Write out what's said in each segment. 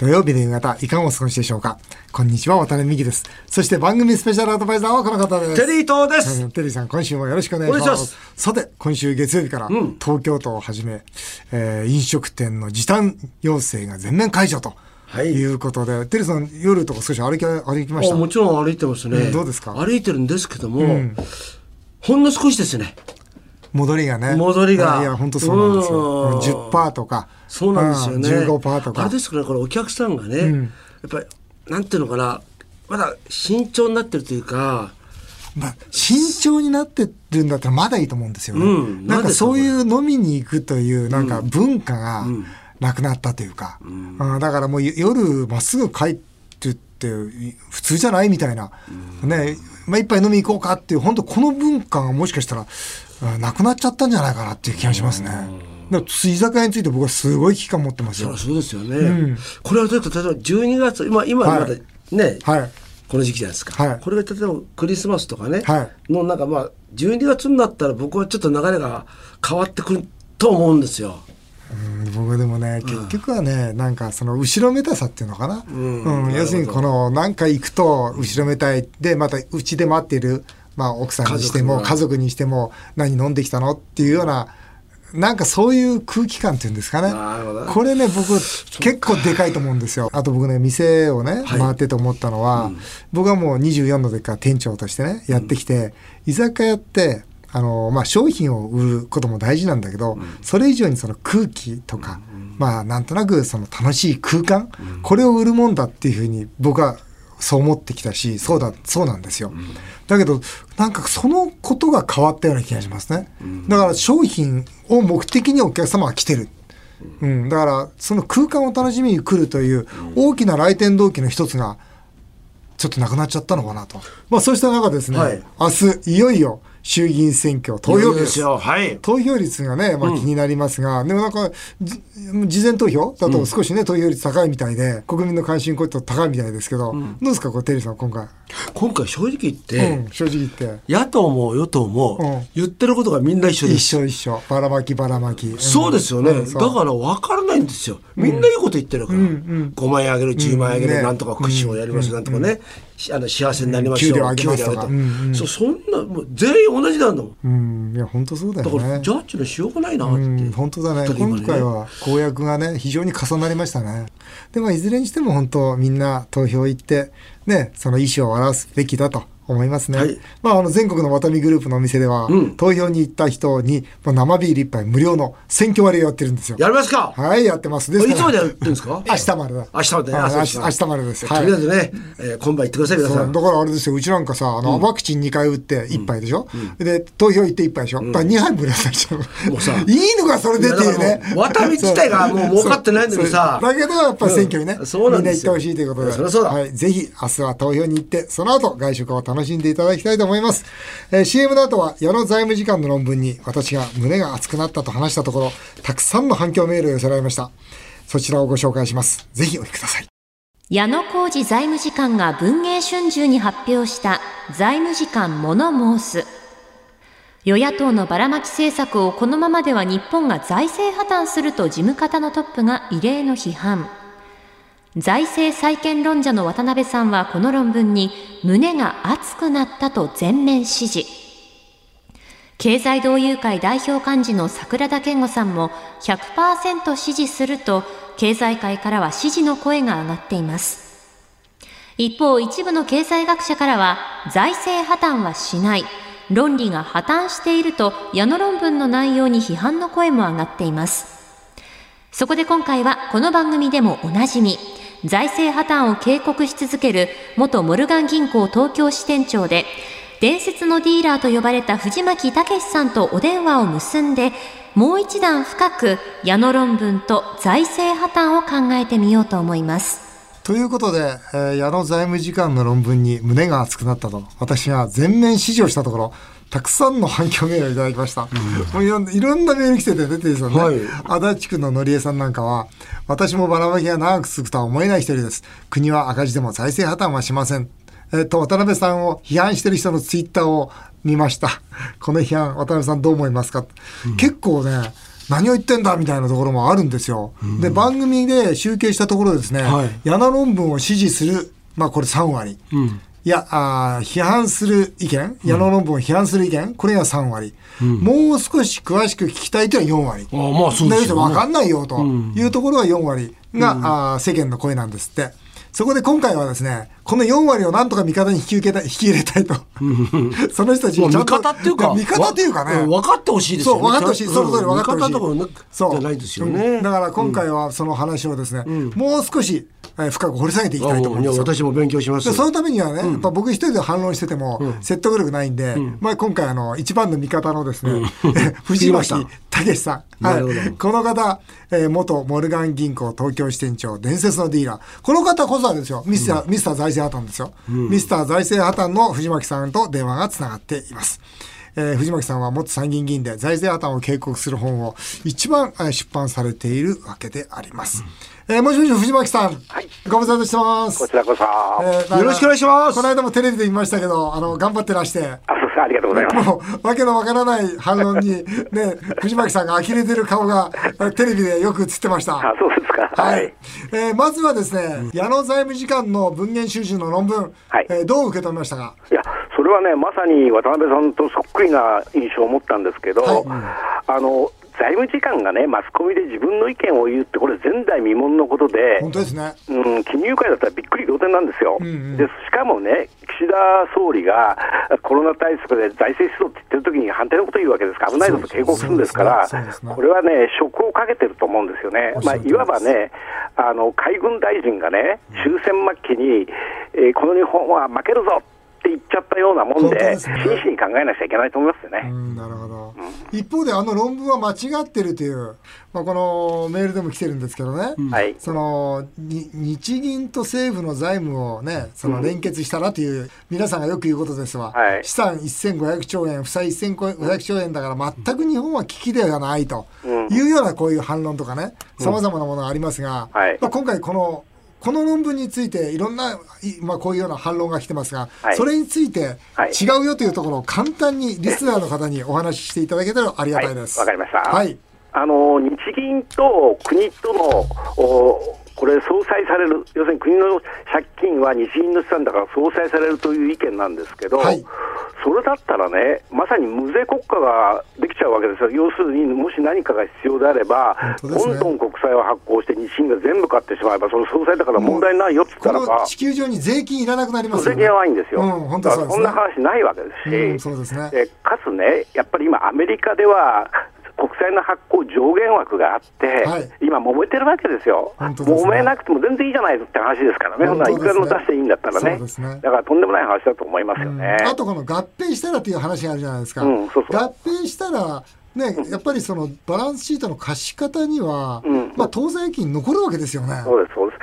土曜日の夕方、いかがお過ごしでしょうか？こんにちは、渡辺美希です。そして番組スペシャルアドバイザーはこの方です。テリー東です。テリーさん、今週もよろしくお願いします。ますさて、今週月曜日から、東京都をはじめ、えー飲食店の時短要請が全面解除と。はいい、うことで、テリーさん、夜とか少し歩き、歩きました？あもちろん歩いてますね、うんどうですか？歩いてるんですけども、ほんの少しですね。戻りがね。戻りがいや、本当そうなんですよ。うん10%とか。そうなんですよね。うん15%とか。あれですから、これお客さんがね、やっぱり、なんていうのかな、まだ慎重になってるというか、まあ、慎重になってるんだったらまだいいと思うんですよね。うんなんかそういう飲みに行くというなんか文化がなくなったというか、うんだからもう夜まっすぐ帰ってって普通じゃないみたいな、ね、まあ一杯飲み行こうかっていう本当この文化がもしかしたらあなくなっちゃったんじゃないかなっていう気がしますね。だから居酒屋について僕はすごい危機感持ってますよ。そうですよね。これは例えば12月、今、今はい。まだね、はい。この時期じゃないですか、はい。これが例えばクリスマスとかね、はい。のなんかまあ12月になったら僕はちょっと流れが変わってくると思うんですよ。うん僕でもね結局はね、なんかその後ろめたさっていうのかな、うん。要するにこの何か行くと後ろめたい。でまたうちで待っている、まあ、奥さんにしても家族にしても何飲んできたのっていうようななんかそういう空気感っていうんですかね。これね僕結構でかいと思うんですよ。あと僕ね店をねはい。回ってて思ったのは、僕はもう24の時から店長としてねやってきて、居酒屋ってあのまあ、商品を売ることも大事なんだけど、それ以上にその空気とか、まあなんとなくその楽しい空間、これを売るもんだっていうふうに僕はそう思ってきたしそうだそうなんですよ、だけどなんかそのことが変わったような気がしますね、だから商品を目的にお客様が来てる。うん、だからその空間を楽しみに来るという大きな来店動機の一つがちょっとなくなっちゃったのかなと。まあそうした中ですね、はい。明日いよいよ衆議院選挙投票日です。よ。はい。投票率がね、まあ気になりますが、でもなんか、じ事前投票？だと少しね、投票率高いみたいで、国民の関心こういった高いみたいですけど、どうですか、これ、テリーさん、今回？今回正直言って、うん、正直言って。野党も与党もうん言ってることがみんな一緒で一す。緒一緒。ばらまきばらまき。んそうですよね、だから分からないんですよ。みんないいこと言ってるから。5万円あげる、10万円あげる、ねなんとかクッションをやります、なんとかね、しあの幸せになりましょう。給料上げますとかそうそんな、もう全員同じなんだもん。うん、いや、本当そうだよだから、ねジ。ャッジのしようがないなって。うん、本当だねちょっと今今回は公約がね非常に重なりましたねでもいずれにしても本当みんな投票行ってねその意思を表すべきだと思いますね、はい。まあ、あの全国のワタミグループのお店では、うん。投票に行った人にまあ生ビール一杯無料の選挙割をやってるんですよ。やりますか？はいやってます。ですいつまでやってるんですか？明日までだ。明日までね。ああそうですか明日までですとはい。りあえずね、えー今晩行ってください、皆さ。ん。だからあれですよ。うちなんかさあの、ワクチン2回打って1杯でしょ、で投票行って1杯でしょ、だから2杯無料になっちゃう。もうさいいのかそれでっていうね。ワタミ自体がもう儲かってないのにさ。だけどやっぱり選挙にね、みんな行ってほしいということで。そりゃそうだ。はい、ぜひ明日は投票に行ってその後外食を楽ししんでいただきたいと思います、えー CM の後は矢野財務次官の論文に私が胸が熱くなったと話したところたくさんの反響メールを寄せられましたそちらをご紹介しますぜひお聞きください矢野浩二財務次官が文藝春秋に発表した財務次官物申す。与野党のばらまき政策をこのままでは日本が財政破綻すると事務方のトップが異例の批判。財政再建論者の渡辺さんはこの論文に胸が熱くなったと全面支持。経済同友会代表幹事の桜田健吾さんも100%支持すると経済界からは支持の声が上がっています。一方、一部の経済学者からは財政破綻はしない。論理が破綻していると矢野論文の内容に批判の声も上がっています。そこで今回はこの番組でもおなじみ、財政破綻を警告し続ける元モルガン銀行東京支店長で、伝説のディーラーと呼ばれた藤巻武さんとお電話を結んで、もう一段深く矢野論文と財政破綻を考えてみようと思います。ということで、えー矢野財務次官の論文に胸が熱くなったと私が全面支持をしたところたくさんの反響メールをいただきました、もういろんないろんなメール来てて出てるんですよね、はい。足立区ののりえさんなんかは私もばらまきが長く続くとは思えない一人です。国は赤字でも財政破綻はしません。えっと渡辺さんを批判してる人のツイッターを見ました。この批判渡辺さんどう思いますか、結構ね何を言ってんだみたいなところもあるんですよ。で、番組で集計したところですね、はい。矢野論文を支持する、まあこれ3割。うんいや、あー批判する意見、矢野論文を批判する意見、これが3割、もう少し詳しく聞きたいというのは4割。ああまあそうですよね。分かんないよというところは4割が、あー世間の声なんですって。そこで今回はですね、この4割をなんとか味方に引き受けたい、引き入れたいと。その人たちにちゃんと。方っていうかや味方っていうかね。わ分かってほしいですよね分かってほしい。その通り分かってほしい。そうじゃないですよねうんだから今回はその話をですね、もう少し、えー深く掘り下げていきたいと思います。私も勉強しますでそのためにはね、やっぱ僕一人で反論してても説得力ないんで、まあ今回あの一番の味方のですね、藤巻武さん。はい。この方、えー元モルガン銀行東京支店長、伝説のディーラー。この方こそあれですよ、ミスター、ミスター財政破綻ですよ。ミスター財政破綻の藤巻さんと電話がつながっています。えー藤巻さんは元参議院議員で財政破綻を警告する本を一番えー出版されているわけであります。えーもしもし藤巻さん、ご無沙汰してます。こちらこそ。あ、えーよろしくお願いしますこの間もテレビで見ましたけど、あの、頑張ってらして、そうですありがとうございます。もう、わけのわからない反論に、ね、藤巻さんが呆れてる顔が、えテレビでよく映ってました。あ、そうですか。ははいい。。えーまずはですね、矢野財務次官の文言収集の論文、はいえーどう受け止めましたか？いや、それはね、まさに渡辺さんとそっくりな印象を持ったんですけど、はい。あの、財務次官がね、マスコミで自分の意見を言うって、これ前代未聞のことで、本当ですね。うん、金融界だったらびっくり仰天なんですよ、んうん。でしかもね、岸田総理がコロナ対策で財政出動って言ってる時に反対のこと言うわけですから、危ないぞと警告するんですから、これはね、職をかけてると思うんですよね。まあ、いわばね、あの海軍大臣がね、終戦末期に、えーこの日本は負けるぞって言っちゃったようなもんで、ですね。真摯に考えなきゃいけないと思いますよね。うん、なるほど。一方で、あの論文は間違ってるという、まあ、このメールでも来てるんですけどね。はい。そのに日銀と政府の財務をね、その連結したらという、皆さんがよく言うことですわ、はい。資産1500兆円、負債1500兆円だから、全く日本は危機ではないというようなこういう反論とかね、さまざまなものがありますが、はい。まあ、今回、このこの論文についていろんな、いまあ、こういうような反論が来てますが、はいそれについてはい違うよというところを簡単にリスナーの方にお話ししていただけたらありがたいです。はいわかりましたはい。あの日銀と国とのおこれ、相殺される、要するに国の借金は日銀の資産だから相殺されるという意見なんですけど、はいそれだったらね、まさに無税国家ができちゃうわけですよ、要するにもし何かが必要であれば、ねどんどん国債を発行して、日銀が全部買ってしまえば、その相殺だから問題ないよって言ったらば地球上に税金いらなくなりますよね。それ弱いんですよ、うん、そんな話ないわけですし。うん、そうですね。でかつね、やっぱり今、アメリカでは国債の発行上限枠があって、はい。今、揉めてるわけですよ、ですね。揉めなくても全然いいじゃないって話ですからね、ね。いくらでも出していいんだったらね。ね。だからとんでもない話だと思いますよね。あとこの合併したらという話があるじゃないですか。うん。そうそう合併したら、ね、やっぱりそのバランスシートの貸し方には、うん。まあ当座預金残るわけですよね。そうですそうです。うん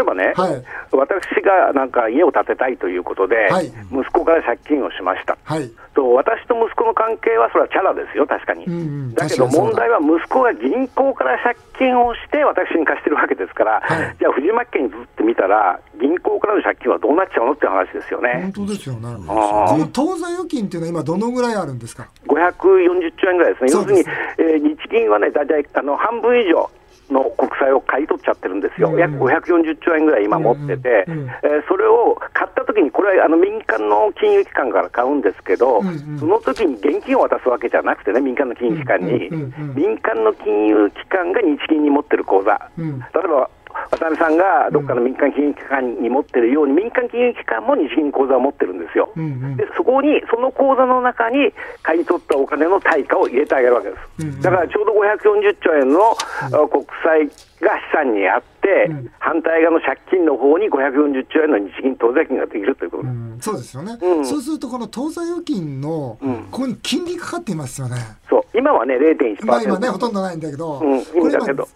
例えばね、はい私がなんか家を建てたいということで、はい息子から借金をしました。はい。と私と息子の関係はそれはチャラですよ、確かに。うんうんだけど問題は息子が銀行から借金をして私に貸してるわけですから、はいじゃあ藤巻家にずってみたら、銀行からの借金はどうなっちゃうのって話ですよね本。当ですよね。この当座預金っていうのは今どのぐらいあるんですか？540兆円ぐらいですね。要するに、えー日銀はね、大体あの半分以上。の国債を買い取っちゃってるんですよ、うん。約540兆円ぐらい今持ってて、うんうんえーそれを買ったときに、これはあの民間の金融機関から買うんですけど、うんうん。その時に現金を渡すわけじゃなくてね、民間の金融機関に、うんうんうんうん。民間の金融機関が日銀に持ってる口座、うん。例えば渡辺さんがどっかの民間金融機関に持ってるように、民間金融機関も日銀に口座を持ってるんですよ。うんうん。でそこに、その口座の中に買い取ったお金の対価を入れてあげるわけです。うんうん。だからちょうど540兆円の、あ国債が資産にあって、うん。反対側の借金の方に540兆円の日銀当座金ができるということ。うん、そうですよね、うん。そうするとこの当座預金の、うん。ここに金利かかっていますよね。そう今はね、0.1%。まあ今ね、ほとんどないんだけど、うんこれ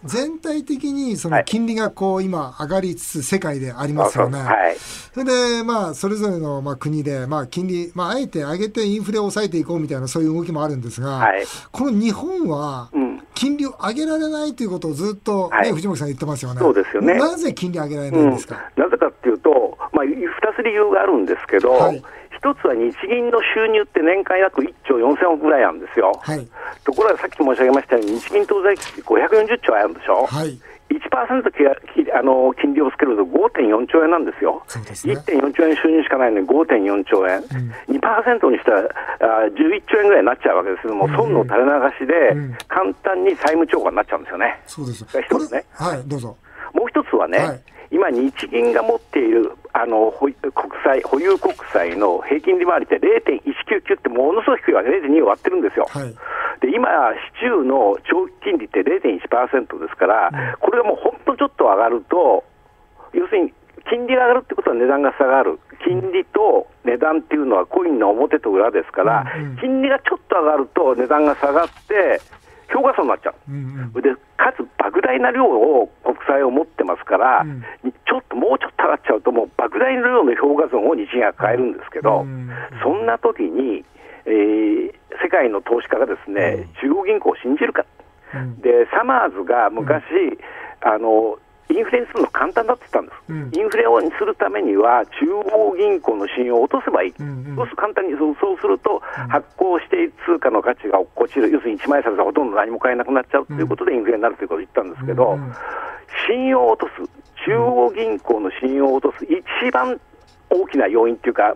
全体的にそのはい。金利がこう今上がりつつ世界でありますよね。はい。それでまあそれぞれのまあ国でまあ金利、まああえて上げてインフレを抑えていこうみたいなそういう動きもあるんですが、はい。この日本はうん。金利を上げられないということをずっと、ねはい。藤本さん言ってますよね。そうですよね。なぜ金利上げられないうんんですか？なぜかっていうと、まあ、2つ理由があるんですけど、はい一つは日銀の収入って年間約1兆4000億ぐらいなんですよ。はい。ところがさっき申し上げましたように、日銀当座益540兆あるんでしょ。はい。1%ききあの金利をつけると5.4兆円なんですよ、そうですね1.4兆円収入しかないのに5.4兆円、2%にしたらあ11兆円ぐらいになっちゃうわけですけども、損の垂れ流しで、うん簡単に債務超過になっちゃうんですよね。そうです。が一つねはい、どうぞ。もう一つはね、はい今、日銀が持っているあの保国債保有国債の平均利回りって0.199ってものすごく低いわけ、0.2を割ってるんですよ。はい。で今、市中の長期金利って0.1%ですから、これがもう本当ちょっと上がると、要するに金利が上がるってことは値段が下がる、金利と値段っていうのはコインの表と裏ですから、うんうん金利がちょっと上がると値段が下がって、評価損になっちゃう。うんうん。でかつ莫大な量を国債を持ってますから、うん。ちょっともうちょっと上がっちゃうと、もう莫大な量の評価損を日銀が抱えるんですけど、うん。そんな時に、えー世界の投資家がですね、中央銀行を信じるか、うん。でサマーズが昔、あのインフレにするの簡単だって言ったんです、うん。インフレをにするためには、中央銀行の信用を落とせばいい、うんうん。そうすると簡単にそうそうすると、発行している通貨の価値が落っこちる、要するに一枚札がほとんど何も買えなくなっちゃうということで、インフレになるということを言ったんですけど、うんうん。信用を落とす、中央銀行の信用を落とす、一番大きな要因というか、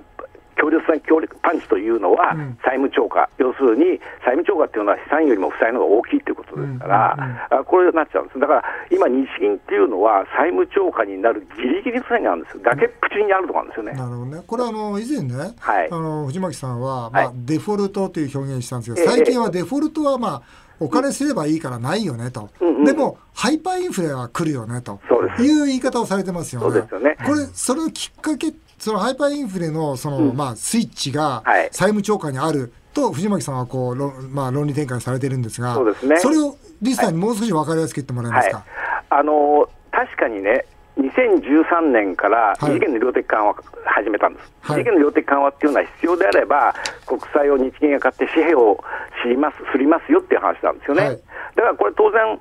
強烈な強力パンチというのはうん。債務超過、要するに債務超過っていうのは資産よりも負債の方が大きいということですから、これになっちゃうんです、だから今、日銀っていうのは債務超過になるギリギリの線があるんです、崖っぷちにあるところなんですよね。なるほどね。これあの以前ね、はい。あの藤巻さんはまあ、はいデフォルトという表現したんですけええ。ど、最近はデフォルトはまあお金すればいいからないよねと、うんうんでもハイパーインフレは来るよねと。そうです。いう言い方をされてますよね。そうですよね。これそれのきっかけそのハイパーインフレのその、うん。まあスイッチがはい。債務超過にあると藤巻さんはこう論まあ論理展開されてるんですが、そうですね。れをリスナーにもう少し分かりやすく言ってもらえますか？あの確かにね、2013年からはい。異次元の量的緩和を始めたんです、はい。異次元の量的緩和っていうのは必要であれば、国債を日銀が買って紙幣を知ります、すりますよっていう話なんですよね。はい。だからこれ当然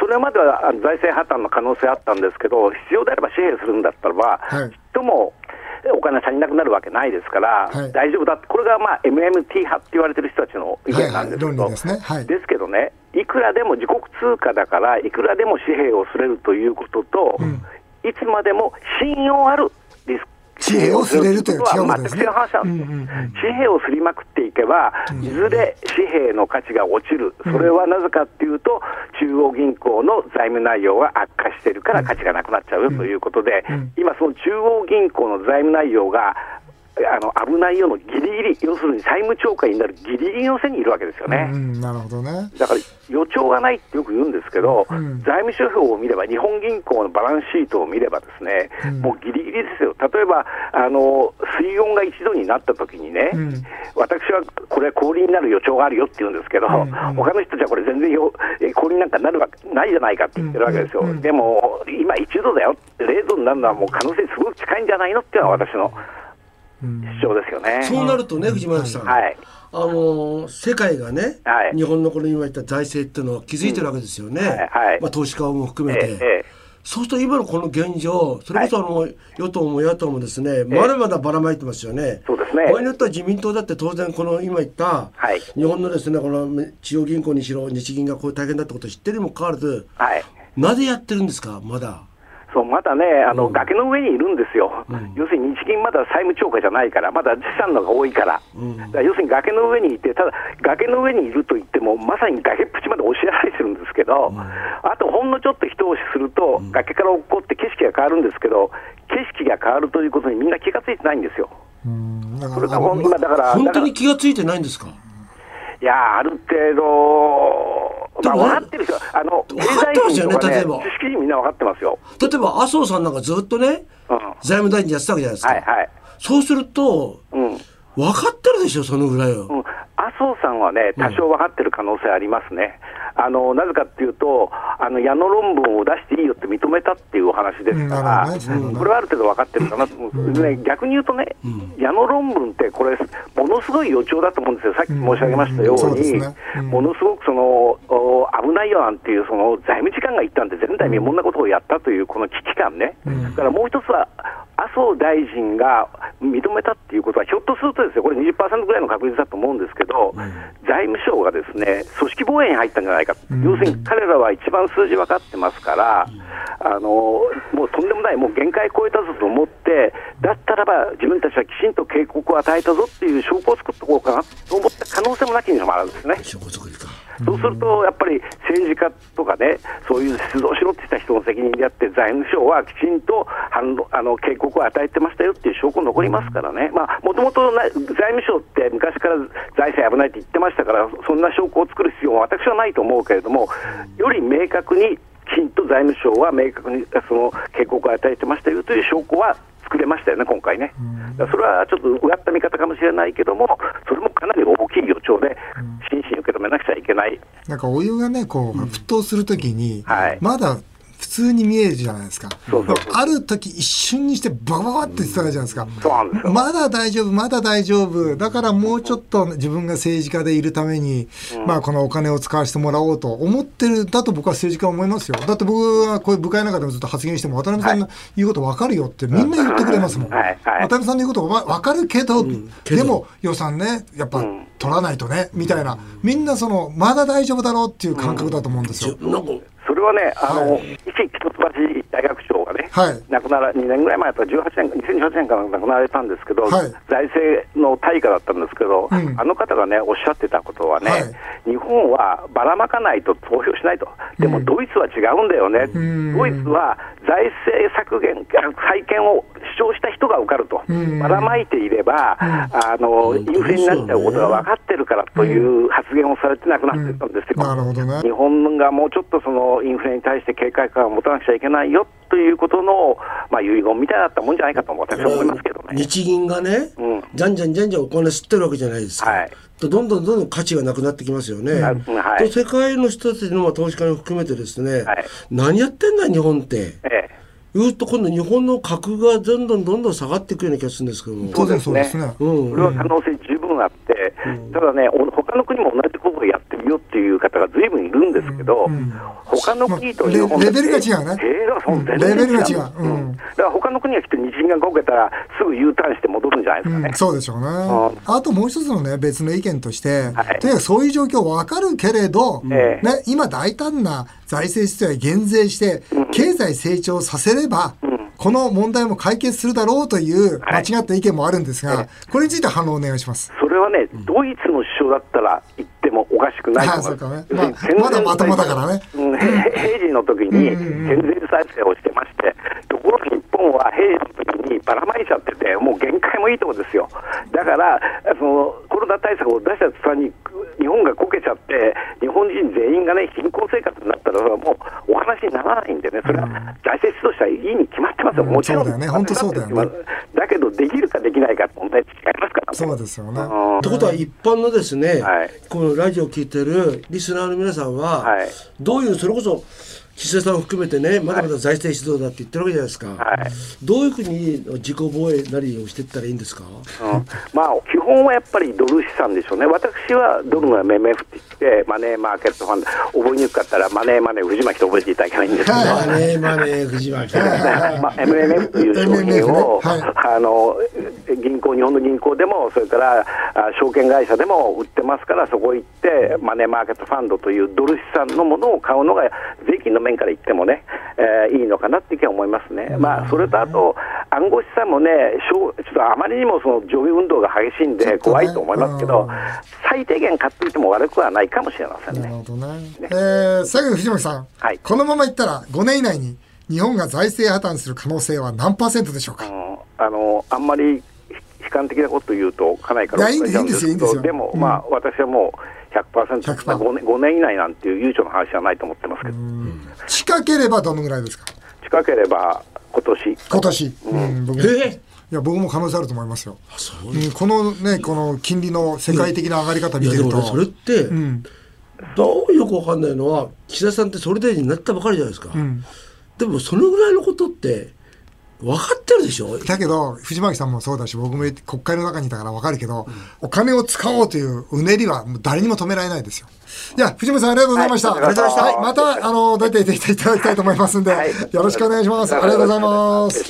それまでは財政破綻の可能性あったんですけど、必要であれば紙幣するんだったらば、はい。ちっともお金足りなくなるわけないですから、はい。大丈夫だって、これがまあ MMT 派って言われてる人たちの意見なんですけど、はいはい。ですね。はい。ですけどね、いくらでも自国通貨だから、いくらでも紙幣をすれるということと、うん。いつまでも信用あるリス紙幣をすれるという違うことですね。全く違う話なんです。よ、うんうんうん。紙幣をすりまくっていけば、いずれ紙幣の価値が落ちる、それはなぜかっていうと、中央銀行の財務内容が悪化してるから価値がなくなっちゃうということで、うん。今、その中央銀行の財務内容があの危ないようなギリギリ、要するに債務超過になるギリギリの線にいるわけですよね。うん、なるほどね。だから予兆がないってよく言うんですけど、うん。財務諸表を見れば、日本銀行のバランスシートを見れば、ですね、うん。もうギリギリですよ、例えばあの水温が1度になった時にね、うん。私はこれ、氷になる予兆があるよって言うんですけど、うんうん。他の人たちはこれ、全然よえ氷なんかなるわけないじゃないかって言ってるわけですよ、うんうんでも今、1度だよ、0度になるのはもう可能性すごく近いんじゃないのっていうのが私のうん主張ですよね。そうなるとね、藤巻さん、はい。あのー世界がね、はい。日本のこの今言った財政っていうのを築いてるわけですよね、はい。はい。まあ、投資家も含めて。ええええ。そうすると今のこの現状、それこそあの、与党も野党もですね、まだまだばらまいてますよね。そうですね。場合によっては自民党だって当然この今言った、はい。日本のですねこの中央銀行にしろ日銀がこういう大変だってことを知ってるにもかかわらず、はい。なぜやってるんですか？まだ。そうまだねあの、うん崖の上にいるんですよ、ん。要するに日銀まだ債務超過じゃないから、まだ資産の方が多いから、うん。だから要するに崖の上にいて、ただ崖の上にいると言っても、まさに崖っぷちまで押しやられてるんですけど、あとほんのちょっと一押しすると、崖から落っこって景色が変わるんですけど、景色が変わるということにみんな気がついてないんですよ。うん。だからあの今だから、本当に気がついてないんですか？いやある程度、まあ、分かってる人は、あの経分かってますよね済人とかね例えば知識人みんな分かってますよ。例えば麻生さんなんかずっとね、うん財務大臣やってたわけじゃないですか。はいはいそうすると、うん分かってるでしょ、そのぐらいを。うん、麻生さんはね、多少分かってる可能性ありますね、あのなぜかっていうと、あの矢野論文を出していいよって認めたっていうお話ですから、これはある程度分かってるかなと思う、ね、逆に言うとね、矢野論文って、これ、ものすごい予兆だと思うんですよ、さっき申し上げましたようにものすごくそのお危ないよなんていう、その財務次官が言ったんで、前代未聞なことをやったという、この危機感ね、だからもう一つは、麻生大臣が認めたっていうことは、ひょっとするとですよ、これ20%ぐらいの確率だと思うんですけど、財務省がですね組織防衛に入ったんじゃないか、要するに彼らは一番数字分かってますから、あのもうとんでもない、もう限界超えたぞと思って、だったらば自分たちはきちんと警告を与えたぞっていう証拠を作っておこうかなと思った可能性もなきにしもあるんですね。証拠作りかそうすると、やっぱり政治家とかね、そういう出動しろってした人の責任であって、財務省はきちんと反論あの警告を与えてましたよっていう証拠残りますからね、もともと財務省って昔から財政危ないって言ってましたから、そんな証拠を作る必要は私はないと思うけれども、より明確に、きちんと財務省は明確にその警告を与えてましたよという証拠は作れましたよね、今回ね。それはちょっとうがった見方かもしれないけども、それもかなり大きい予兆で、真摯に受け止めなくちゃいけない。なんかお湯がね、こう、沸騰するときに、はいまだ普通に見えるじゃないですか。そうそうそうある時一瞬にしてバババって言ってたじゃないですか。そうなんですよ。まだ大丈夫、まだ大丈夫。だからもうちょっと自分が政治家でいるために、まあこのお金を使わせてもらおうと思ってる、だと僕は政治家は思いますよ。だって僕はこういう部会の中でもずっと発言しても、渡辺さんの言うこと分かるよってみんな言ってくれますもん。はいはい渡辺さんの言うことは分かるけど、けどでも予算ね、やっぱ取らないとね、みたいな。みんなその、まだ大丈夫だろうっていう感覚だと思うんですよ。なんかそれはね、あの、は一一橋大学長がね、はい亡くなら、2年ぐらい前だったら18年、2018年から亡くなられたんですけど、はい財政の大家だったんですけど、うんあの方がね、おっしゃってたことはね、はい日本はばらまかないと投票しないと。でもドイツは違うんだよね。んドイツは財政削減、あ再建を主張した人が受かると。んばらまいていれば、あの、インフレになっちゃうことが分かってるからという発言をされてなくなってたんですよ。なるほどね日。本がもうちょっとそのインフレに対して警戒感を持たなくちゃいけないよということの、まあ、遺言みたいだったもんじゃないかと私は思いますけどね。日銀がね、うんじゃんじゃんじゃんじゃんお金吸ってるわけじゃないですか。はいとどんどんどんどん価値がなくなってきますよね。はい世界の人たちのまあ投資家も含めてですね、はい何やってんだ日本って。ええ言うと今度日本の格がどんどんどんどん下がっていくような気がするんですけども。当然そうですね。うんそれは可能性十分あって、ただね、お他の国も同じことをやってるよっていう方がずいぶんいるんですけど、他の国と日本レレベルが違うねそのうん。レベルが違う。う。ん。うん。だから他の国はきっと日銀がこけたら、すぐ U ターンして戻るんじゃないですかね。うん、。そうでしょうね。あともう一つのね、別の意見として、はい。とにかくそういう状況わかるけれど、ええ。ね、今大胆な財政出動や減税して、経済成長させれば、この問題も解決するだろうという間違った意見もあるんですが、これについて反論お願いします。それはね、ドイツの首相だったら言ってもおかしくないと思ね。まあまだまともだからね。うんへ平時の時に減税再生をしてまして、ところが日本は平時の時にばらまいちゃってて、もう限界もいいとこですよ。だから、そのコロナ対策を出した途端に、日本がこけちゃって、日本人全員がね、貧困生活になったら、それはもうお話にならないんでね、それは財政出動したらいいに決まってますよ、うん。もちろん。そうだよね。本当そうだよね。だけど、できるかできないかって問題違いますから。ね。そうですよね。うん。ということは一般のですね、はい。このラジオを聞いてるリスナーの皆さんは、はい。どういうそれこそ岸田さんを含めてねまだまだ財政出動だって言ってるわけじゃないですか、はい。どういうふうに自己防衛なりをしていったらいいんですか？うん。まあ、基本はやっぱりドル資産でしょうね、私はドルの MMF って言って、マネーマーケットファンド、覚えにくかったら、マネーマネー藤巻と覚えていただけないんですけど、はい。マネーマネー藤巻。まあ、MMF という商品を、はい。あの銀行、日本の銀行でも、それからあ証券会社でも売ってますから、そこ行って、マネーマーケットファンドというドル資産のものを買うのが、税金の面から言ってもね、えーいいのかなって気は思いますね。まあ、それとあと、暗号資産もね、ちょっとあまりにもその上下運動が激しいんで怖いと思いますけどうん、最低限買っていても悪くはないかもしれませんね。なるほどね。えー、最後に藤巻さん、はい。このままいったら5年以内に日本が財政破綻する可能性は何パーセントでしょうか、うんあのあんまり悲観的なこと言うと、かなりからでも、うんまあ、私はもう100%、100%まあ5年、5年以内なんていう悠長な話はないと思ってますけど、近ければどのぐらいですか？近ければ今年。今年、うん。僕いえや僕も可能性あると思いますよ、うう。ん、このねこの金利の世界的な上がり方見てると。でもねそれって、うん。どうよくわかんないのは岸田さんって総理大臣になったばかりじゃないですか、ん。でもそのぐらいのことって分かってるでしょ？だけど藤巻さんもそうだし僕も国会の中にいたから分かるけど、うん、お金を使おうといううねりはもう誰にも止められないですよ。いや藤巻さんありがとうございました。はい、ありがとうございました。はい、またあの出ていただきたいと思いますんで、はい、よろしくお願いします。ありがとうございます。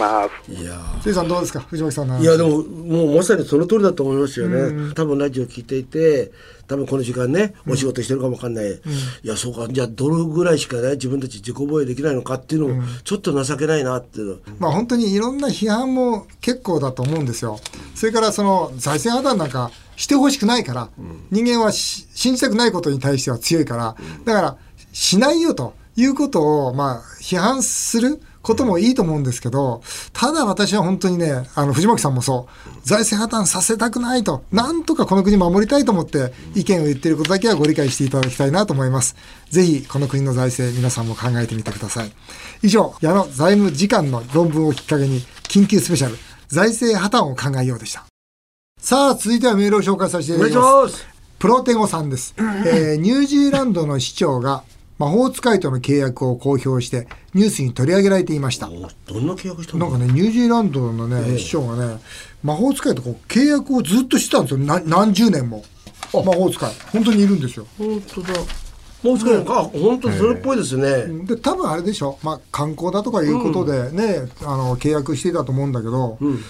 いや、せいさんどうですか藤巻さんのいやでももうまさにその通りだと思いますよね。うん、多分ラジオ聞いていて。多分この時間ねお仕事してるかもわかんない、うん、いやそうか。じゃあどれぐらいしかね自分たち自己防衛できないのかっていうのをちょっと情けないなっていう、うん、まあ本当にいろんな批判も結構だと思うんですよ。それからその財政破綻なんかしてほしくないから、うん、人間は信じたくないことに対しては強いからだからしないよということをまあ批判することもいいと思うんですけど、ただ私は本当にね、あの、藤巻さんもそう、財政破綻させたくないと、なんとかこの国守りたいと思って意見を言っていることだけはご理解していただきたいなと思います。ぜひ、この国の財政、皆さんも考えてみてください。以上、矢野財務次官の論文をきっかけに、緊急スペシャル、財政破綻を考えようでした。さあ、続いてはメールを紹介させていただきます。プロテゴさんです。えー、ニュージーランドの市長が魔法使いとの契約を公表してニュースに取り上げられていました。どんな契約したなんかねニュージーランドのね、えー、市長がね魔法使いとこう契約をずっとしてたんですよ。何十年も。魔法使い。本当にいるんですよ。本当だ。もう使いか、本当それっぽいですね。で多分あれでしょ、まあ、観光だとかいうことでね、うん、あの契約していたと思うんだけど、うん、こ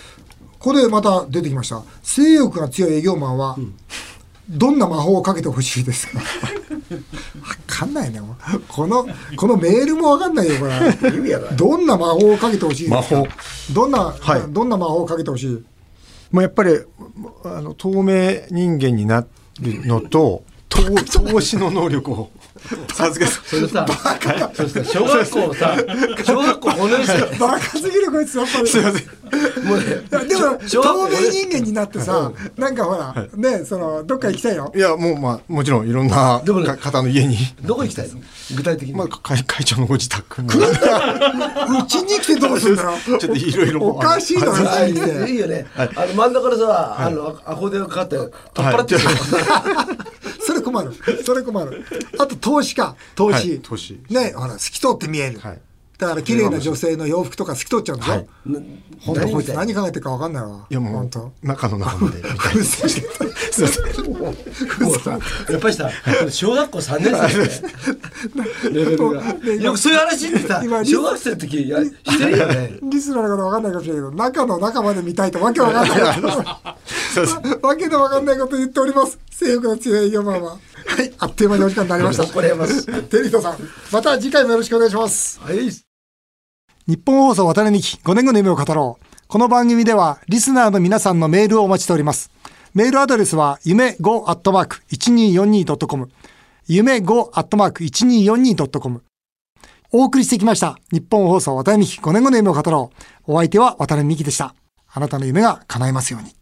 こでまた出てきました。性欲が強い営業マンは、うんどんな魔法をかけてほしいですか？わかんないね。このこのメールもわかんないよこれ。どんな魔法をかけてほしいですか？どんな、はい、どんな魔法をかけてほしい？もうやっぱりあの透明人間になるのと投資の能力を。授けそれさ、小学校さ、小学校5年生。バカすぎるこいつやっぱり。すみません。もうね、でも透明人間になってさ、なんかほら、ね、そのどっか行きたいよ。いやもうまあもちろんいろんな方の家に。どこ行きたいの？具体的に。まあ会会長のご自宅に。うちに来てどうすんだよ。ちょっといろいろ。おかしいのいいよね。あの真ん中からさ、あのアコーディオかかって取っ払って。それ困る。それ困る。あと投資か。投資。はい、投資。ね、ほら、透き通って見える。はい。だから綺麗な女性の洋服とか透き通っちゃうんでしょ、はい、本当こいつ何考えてるか分かんないわ。いやもう本当。中の中までみたいすいませんもうさやっぱりさ小学校3年生でレベルが。よくそういう話ってさ小学生の時やしてるよね。リスナーの方分かんないかもしれないけど中の中まで見たいとわけわかんない。わけのわかんないこと言っております。性欲の強い営業マンは。はいあっという間にお時間になりました。テリートさんまた次回もよろしくお願いします。はい日本放送渡辺美希5年後の夢を語ろう。この番組ではリスナーの皆さんのメールをお待ちしております。メールアドレスは夢 5-1242.com 夢 5-1242.com お送りしてきました。日本放送渡辺美希5年後の夢を語ろう。お相手は渡辺美希でした。あなたの夢が叶えますように。